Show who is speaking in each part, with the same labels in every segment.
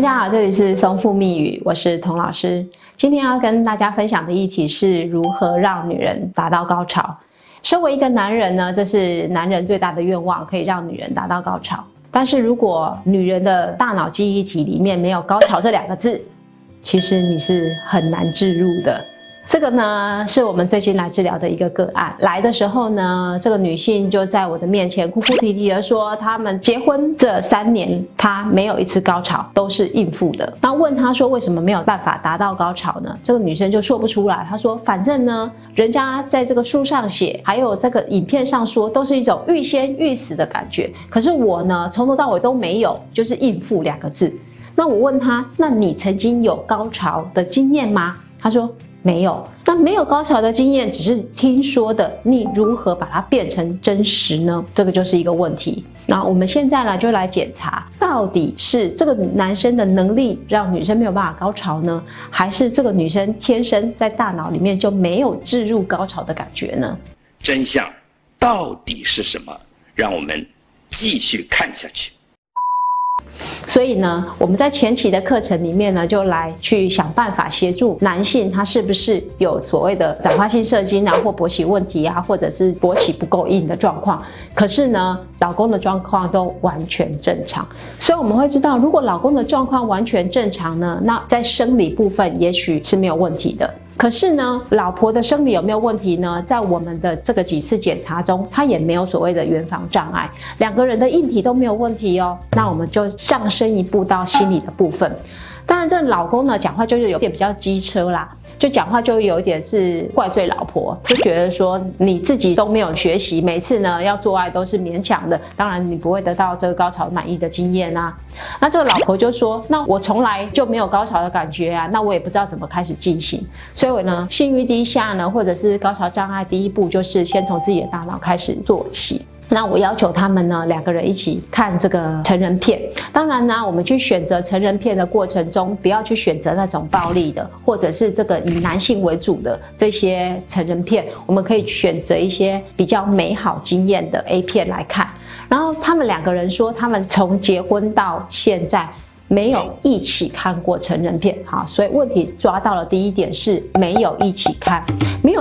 Speaker 1: 大家好，这里是松富密语，我是童老师。今天要跟大家分享的议题是如何让女人达到高潮。身为一个男人呢，这是男人最大的愿望，可以让女人达到高潮。但是如果女人的大脑记忆体里面没有“高潮”这两个字，其实你是很难置入的。这个呢，是我们最近来治疗的一个个案。来的时候呢，这个女性就在我的面前哭哭啼啼的说，他们结婚这三年，她没有一次高潮，都是应付的。那问她说，为什么没有办法达到高潮呢？这个女生就说不出来。她说，反正呢，人家在这个书上写，还有这个影片上说，都是一种欲仙欲死的感觉。可是我呢，从头到尾都没有，就是应付两个字。那我问她，那你曾经有高潮的经验吗？她说。没有，那没有高潮的经验，只是听说的。你如何把它变成真实呢？这个就是一个问题。那我们现在呢，就来检查，到底是这个男生的能力让女生没有办法高潮呢，还是这个女生天生在大脑里面就没有置入高潮的感觉呢？
Speaker 2: 真相到底是什么？让我们继续看下去。
Speaker 1: 所以呢，我们在前期的课程里面呢，就来去想办法协助男性，他是不是有所谓的早发性射精啊，或勃起问题啊，或者是勃起不够硬的状况。可是呢，老公的状况都完全正常。所以我们会知道，如果老公的状况完全正常呢，那在生理部分也许是没有问题的。可是呢，老婆的生理有没有问题呢？在我们的这个几次检查中，她也没有所谓的原房障碍，两个人的硬体都没有问题哦。那我们就上升一步到心理的部分。当然，这老公呢讲话就是有点比较机车啦，就讲话就有一点是怪罪老婆，就觉得说你自己都没有学习，每次呢要做爱都是勉强的，当然你不会得到这个高潮满意的经验啊。那这个老婆就说，那我从来就没有高潮的感觉啊，那我也不知道怎么开始进行，所以我呢性欲低下呢，或者是高潮障碍，第一步就是先从自己的大脑开始做起。那我要求他们呢，两个人一起看这个成人片。当然呢，我们去选择成人片的过程中，不要去选择那种暴力的，或者是这个以男性为主的这些成人片。我们可以选择一些比较美好经验的 A 片来看。然后他们两个人说，他们从结婚到现在。没有一起看过成人片，好，所以问题抓到了。第一点是没有一起看，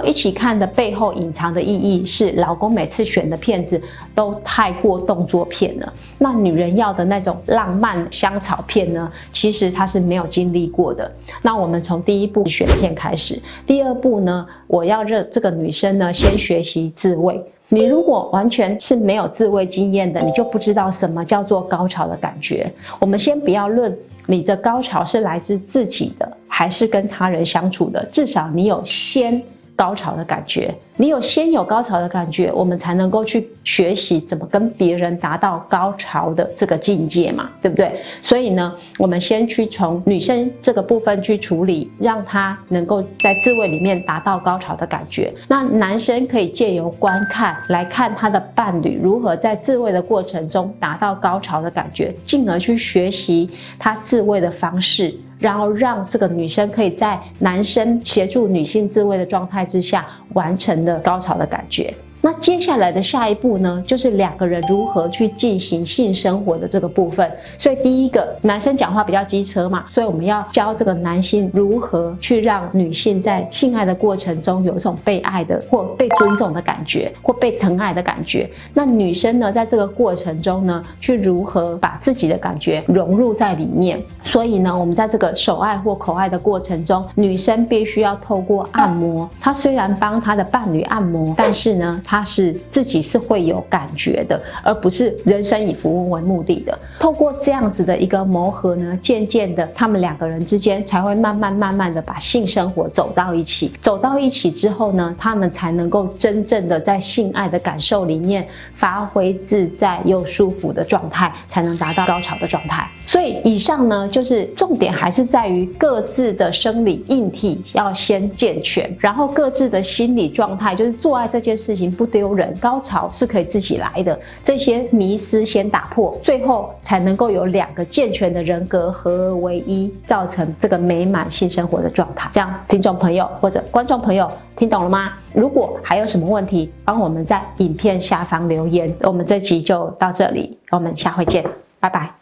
Speaker 1: 一起看的背后隐藏的意义是，老公每次选的片子都太过动作片了。那女人要的那种浪漫香草片呢，其实她是没有经历过的。那我们从第一步选片开始，第二步呢，我要让这个女生呢先学习自慰。你如果完全是没有自慰经验的，你就不知道什么叫做高潮的感觉。我们先不要论你的高潮是来自自己的，还是跟他人相处的，至少你有先。高潮的感觉，你有先有高潮的感觉，我们才能够去学习怎么跟别人达到高潮的这个境界嘛，对不对？所以呢，我们先去从女生这个部分去处理，让她能够在自慰里面达到高潮的感觉。那男生可以借由观看来看他的伴侣如何在自慰的过程中达到高潮的感觉，进而去学习他自慰的方式。然后让这个女生可以在男生协助女性自慰的状态之下，完成的高潮的感觉。那接下来的下一步呢，就是两个人如何去进行性生活的这个部分。所以第一个，男生讲话比较机车嘛，所以我们要教这个男性如何去让女性在性爱的过程中有一种被爱的或被尊重的感觉，或被疼爱的感觉。那女生呢，在这个过程中呢，去如何把自己的感觉融入在里面。所以呢，我们在这个手爱或口爱的过程中，女生必须要透过按摩。她虽然帮她的伴侣按摩，但是呢。他是自己是会有感觉的，而不是人生以服务为目的的。透过这样子的一个磨合呢，渐渐的，他们两个人之间才会慢慢慢慢的把性生活走到一起。走到一起之后呢，他们才能够真正的在性爱的感受里面发挥自在又舒服的状态，才能达到高潮的状态。所以以上呢，就是重点还是在于各自的生理硬体要先健全，然后各自的心理状态，就是做爱这件事情。不丢人，高潮是可以自己来的。这些迷思先打破，最后才能够有两个健全的人格合而为一，造成这个美满性生活的状态。这样，听众朋友或者观众朋友听懂了吗？如果还有什么问题，帮我们在影片下方留言。我们这集就到这里，我们下回见，拜拜。